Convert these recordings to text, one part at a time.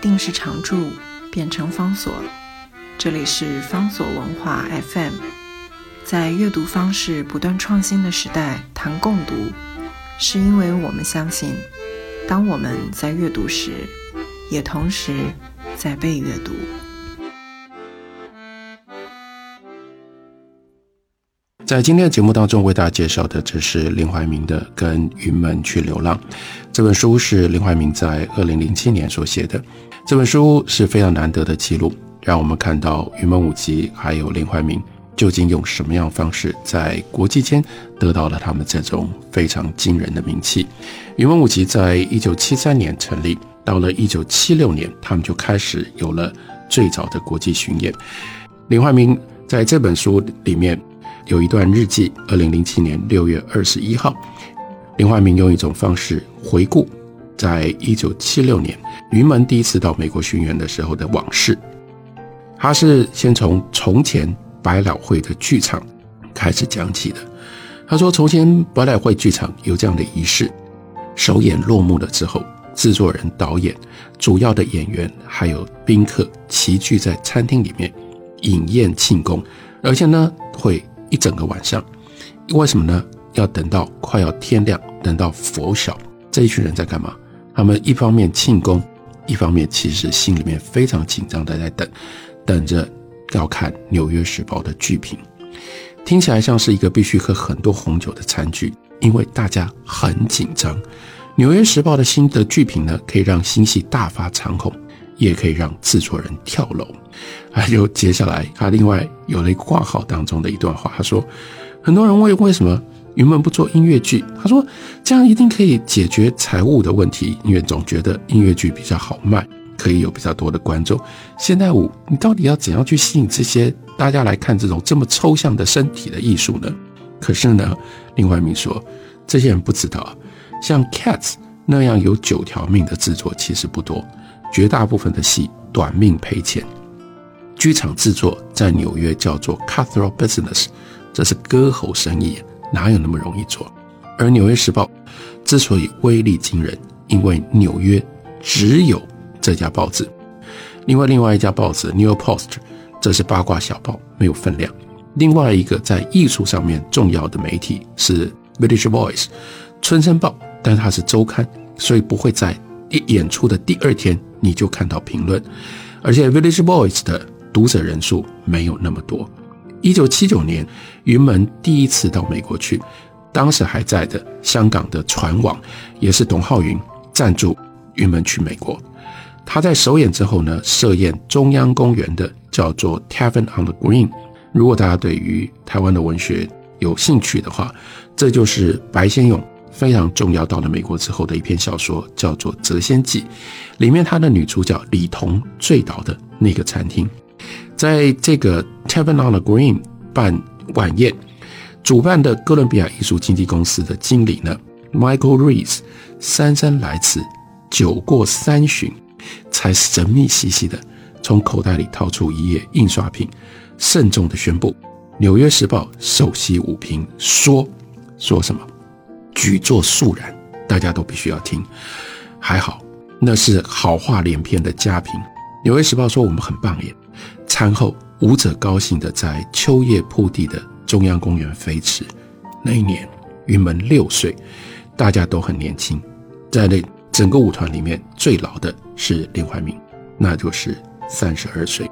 定是常驻，变成方所。这里是方所文化 FM，在阅读方式不断创新的时代，谈共读，是因为我们相信，当我们在阅读时，也同时在被阅读。在今天的节目当中，为大家介绍的这是林怀民的《跟云门去流浪》这本书，是林怀民在二零零七年所写的。这本书是非常难得的记录。让我们看到云门舞集还有林怀民究竟用什么样方式在国际间得到了他们这种非常惊人的名气。云门舞集在一九七三年成立，到了一九七六年，他们就开始有了最早的国际巡演。林怀民在这本书里面有一段日记，二零零七年六月二十一号，林怀民用一种方式回顾在一九七六年云门第一次到美国巡演的时候的往事。他是先从从前百老汇的剧场开始讲起的。他说，从前百老汇剧场有这样的仪式：首演落幕了之后，制作人、导演、主要的演员还有宾客齐聚在餐厅里面饮宴庆功，而且呢会一整个晚上。为什么呢？要等到快要天亮，等到拂晓，这一群人在干嘛？他们一方面庆功，一方面其实心里面非常紧张的在等。等着要看《纽约时报》的剧评，听起来像是一个必须喝很多红酒的餐具，因为大家很紧张。《纽约时报》的新的剧评呢，可以让新戏大发长虹，也可以让制作人跳楼。还有接下来，他另外有了一个挂号当中的一段话，他说：“很多人问为什么云门不做音乐剧？他说这样一定可以解决财务的问题，因为总觉得音乐剧比较好卖。”可以有比较多的观众。现代舞，你到底要怎样去吸引这些大家来看这种这么抽象的身体的艺术呢？可是呢，另外一名说，这些人不知道，像《Cats》那样有九条命的制作其实不多，绝大部分的戏短命赔钱。剧场制作在纽约叫做 cutthroat business，这是割喉生意，哪有那么容易做？而《纽约时报》之所以威力惊人，因为纽约只有。这家报纸，另外另外一家报纸《New Post》，这是八卦小报，没有分量。另外一个在艺术上面重要的媒体是《Village Voice》春申报，但它是周刊，所以不会在一演出的第二天你就看到评论。而且《Village Voice》的读者人数没有那么多。一九七九年，云门第一次到美国去，当时还在的香港的船网，也是董浩云赞助云门去美国。他在首演之后呢，设宴中央公园的叫做 Tavern on the Green。如果大家对于台湾的文学有兴趣的话，这就是白先勇非常重要到了美国之后的一篇小说，叫做《谪仙记》。里面他的女主角李彤醉倒的那个餐厅，在这个 Tavern on the Green 办晚宴，主办的哥伦比亚艺术经纪公司的经理呢，Michael Rees 姗姗来迟，酒过三巡。才神秘兮兮的从口袋里掏出一页印刷品，慎重的宣布：《纽约时报》首席武评说说什么，举座肃然，大家都必须要听。还好，那是好话连篇的佳评。《纽约时报》说我们很棒耶。餐后，舞者高兴的在秋叶铺地的中央公园飞驰。那一年，云门六岁，大家都很年轻，在那。整个舞团里面最老的是林怀民，那就是三十二岁。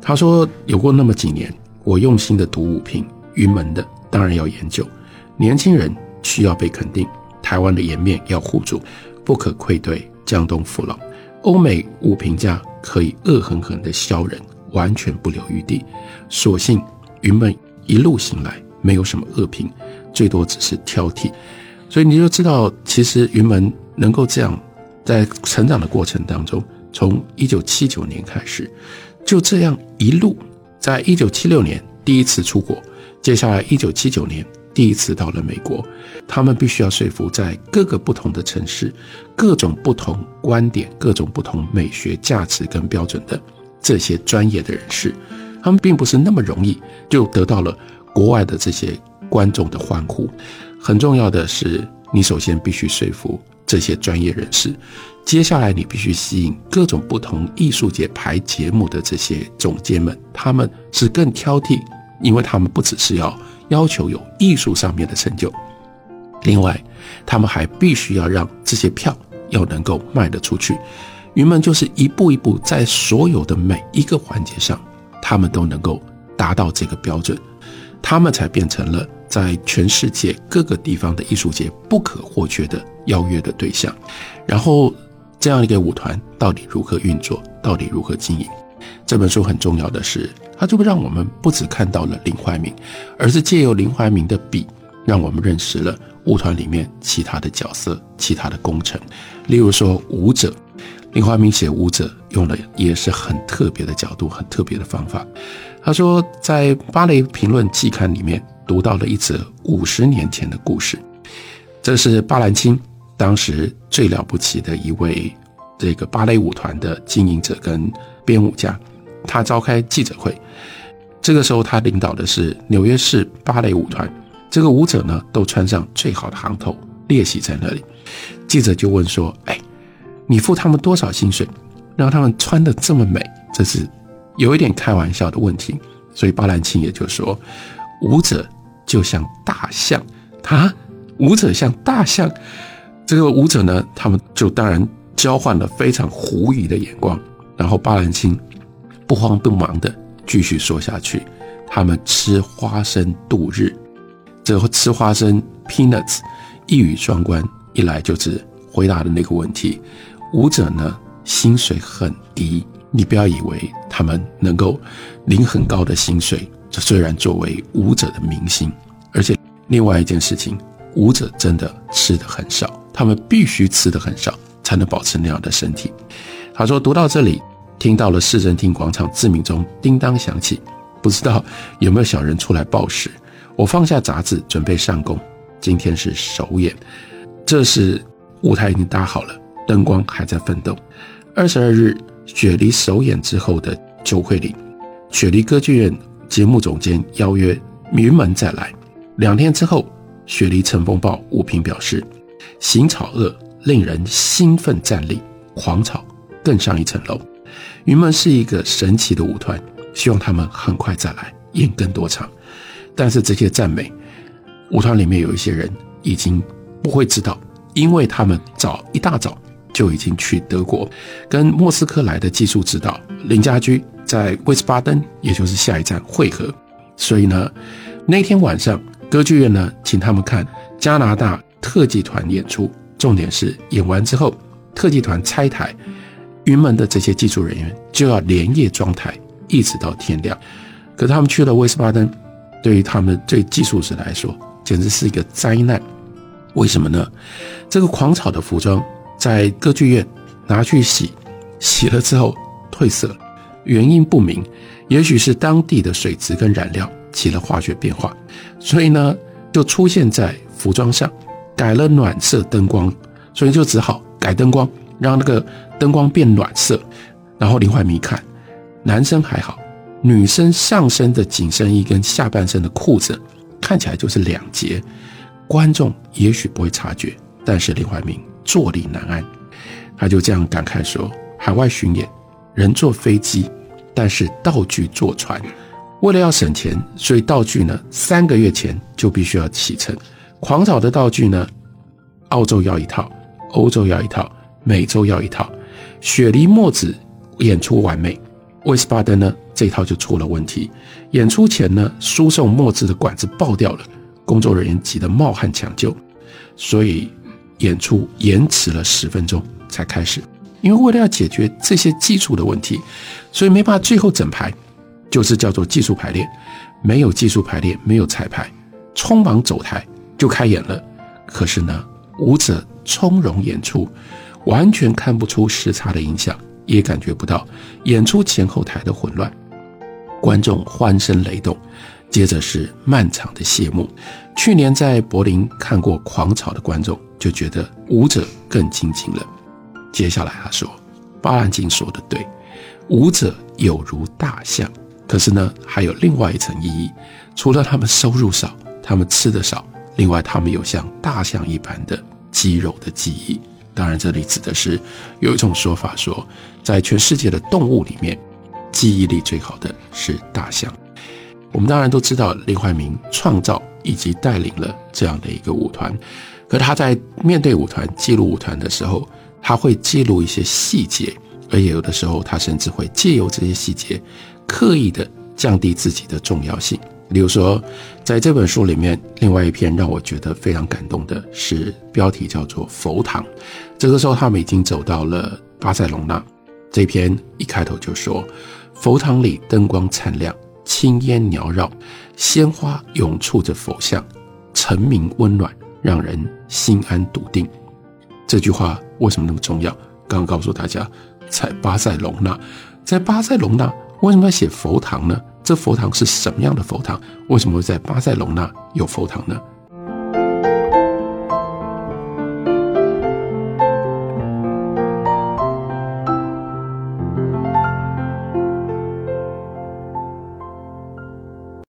他说：“有过那么几年，我用心的读舞评，云门的当然要研究。年轻人需要被肯定，台湾的颜面要护住，不可愧对江东父老。欧美舞评家可以恶狠狠地削人，完全不留余地。所幸云门一路行来没有什么恶评，最多只是挑剔。所以你就知道，其实云门。”能够这样，在成长的过程当中，从一九七九年开始，就这样一路，在一九七六年第一次出国，接下来一九七九年第一次到了美国，他们必须要说服在各个不同的城市、各种不同观点、各种不同美学价值跟标准的这些专业的人士，他们并不是那么容易就得到了国外的这些观众的欢呼。很重要的是。你首先必须说服这些专业人士，接下来你必须吸引各种不同艺术节排节目的这些总监们，他们是更挑剔，因为他们不只是要要求有艺术上面的成就，另外，他们还必须要让这些票要能够卖得出去。云门就是一步一步在所有的每一个环节上，他们都能够达到这个标准，他们才变成了在全世界各个地方的艺术节不可或缺的邀约的对象。然后，这样一个舞团到底如何运作，到底如何经营？这本书很重要的是，它就会让我们不只看到了林怀民，而是借由林怀民的笔，让我们认识了舞团里面其他的角色、其他的工程，例如说舞者。林怀民写舞者用了也是很特别的角度，很特别的方法。他说，在《芭蕾评论季刊》里面读到了一则五十年前的故事。这是巴兰钦当时最了不起的一位这个芭蕾舞团的经营者跟编舞家。他召开记者会，这个时候他领导的是纽约市芭蕾舞团。这个舞者呢，都穿上最好的行头列席在那里。记者就问说：“哎。”你付他们多少薪水，让他们穿的这么美？这是有一点开玩笑的问题。所以巴兰钦也就说，舞者就像大象，啊，舞者像大象。这个舞者呢，他们就当然交换了非常狐疑的眼光。然后巴兰钦不慌不忙的继续说下去：他们吃花生度日，这吃花生 peanuts，一语双关，一来就是回答的那个问题。舞者呢，薪水很低，你不要以为他们能够领很高的薪水。这虽然作为舞者的明星，而且另外一件事情，舞者真的吃的很少，他们必须吃的很少，才能保持那样的身体。他说，读到这里，听到了市政厅广场自鸣钟叮当响起，不知道有没有小人出来报时。我放下杂志，准备上工。今天是首演，这是舞台已经搭好了。灯光还在奋斗。二十二日，雪梨首演之后的酒会里，雪梨歌剧院节目总监邀约云门再来。两天之后，雪梨乘风报舞评表示，行草恶令人兴奋站立，狂草更上一层楼。云门是一个神奇的舞团，希望他们很快再来演更多场。但是这些赞美，舞团里面有一些人已经不会知道，因为他们早一大早。就已经去德国，跟莫斯科来的技术指导林家驹在威斯巴登，也就是下一站会合。所以呢，那天晚上歌剧院呢，请他们看加拿大特技团演出。重点是演完之后，特技团拆台，云门的这些技术人员就要连夜装台，一直到天亮。可他们去了威斯巴登，对于他们对技术师来说，简直是一个灾难。为什么呢？这个狂草的服装。在歌剧院拿去洗，洗了之后褪色，原因不明，也许是当地的水质跟染料起了化学变化，所以呢就出现在服装上，改了暖色灯光，所以就只好改灯光，让那个灯光变暖色。然后林怀民一看，男生还好，女生上身的紧身衣跟下半身的裤子看起来就是两截，观众也许不会察觉，但是林怀民。坐立难安，他就这样感慨说：“海外巡演，人坐飞机，但是道具坐船。为了要省钱，所以道具呢，三个月前就必须要启程。狂草的道具呢，澳洲要一套，欧洲要一套，美洲要一套。雪梨墨子演出完美，威斯巴登呢这套就出了问题。演出前呢，输送墨汁的管子爆掉了，工作人员急得冒汗抢救，所以。”演出延迟了十分钟才开始，因为为了要解决这些基础的问题，所以没办法最后整排，就是叫做技术排练，没有技术排练，没有彩排，匆忙走台就开演了。可是呢，舞者从容演出，完全看不出时差的影响，也感觉不到演出前后台的混乱，观众欢声雷动。接着是漫长的谢幕。去年在柏林看过《狂草》的观众就觉得舞者更精进了。接下来他说：“巴兰金说的对，舞者有如大象，可是呢，还有另外一层意义。除了他们收入少，他们吃的少，另外他们有像大象一般的肌肉的记忆。当然，这里指的是有一种说法说，在全世界的动物里面，记忆力最好的是大象。我们当然都知道林怀民创造以及带领了这样的一个舞团，可他在面对舞团、记录舞团的时候，他会记录一些细节，而有的时候他甚至会借由这些细节，刻意的降低自己的重要性。例如说，在这本书里面，另外一篇让我觉得非常感动的是标题叫做《佛堂》。这个时候，他们已经走到了巴塞隆纳。这篇一开头就说：“佛堂里灯光灿亮，青烟缭绕，鲜花涌簇着佛像，澄明温暖，让人心安笃定。”这句话为什么那么重要？刚刚告诉大家，在巴塞隆纳，在巴塞隆纳为什么要写佛堂呢？这佛堂是什么样的佛堂？为什么会在巴塞隆纳有佛堂呢？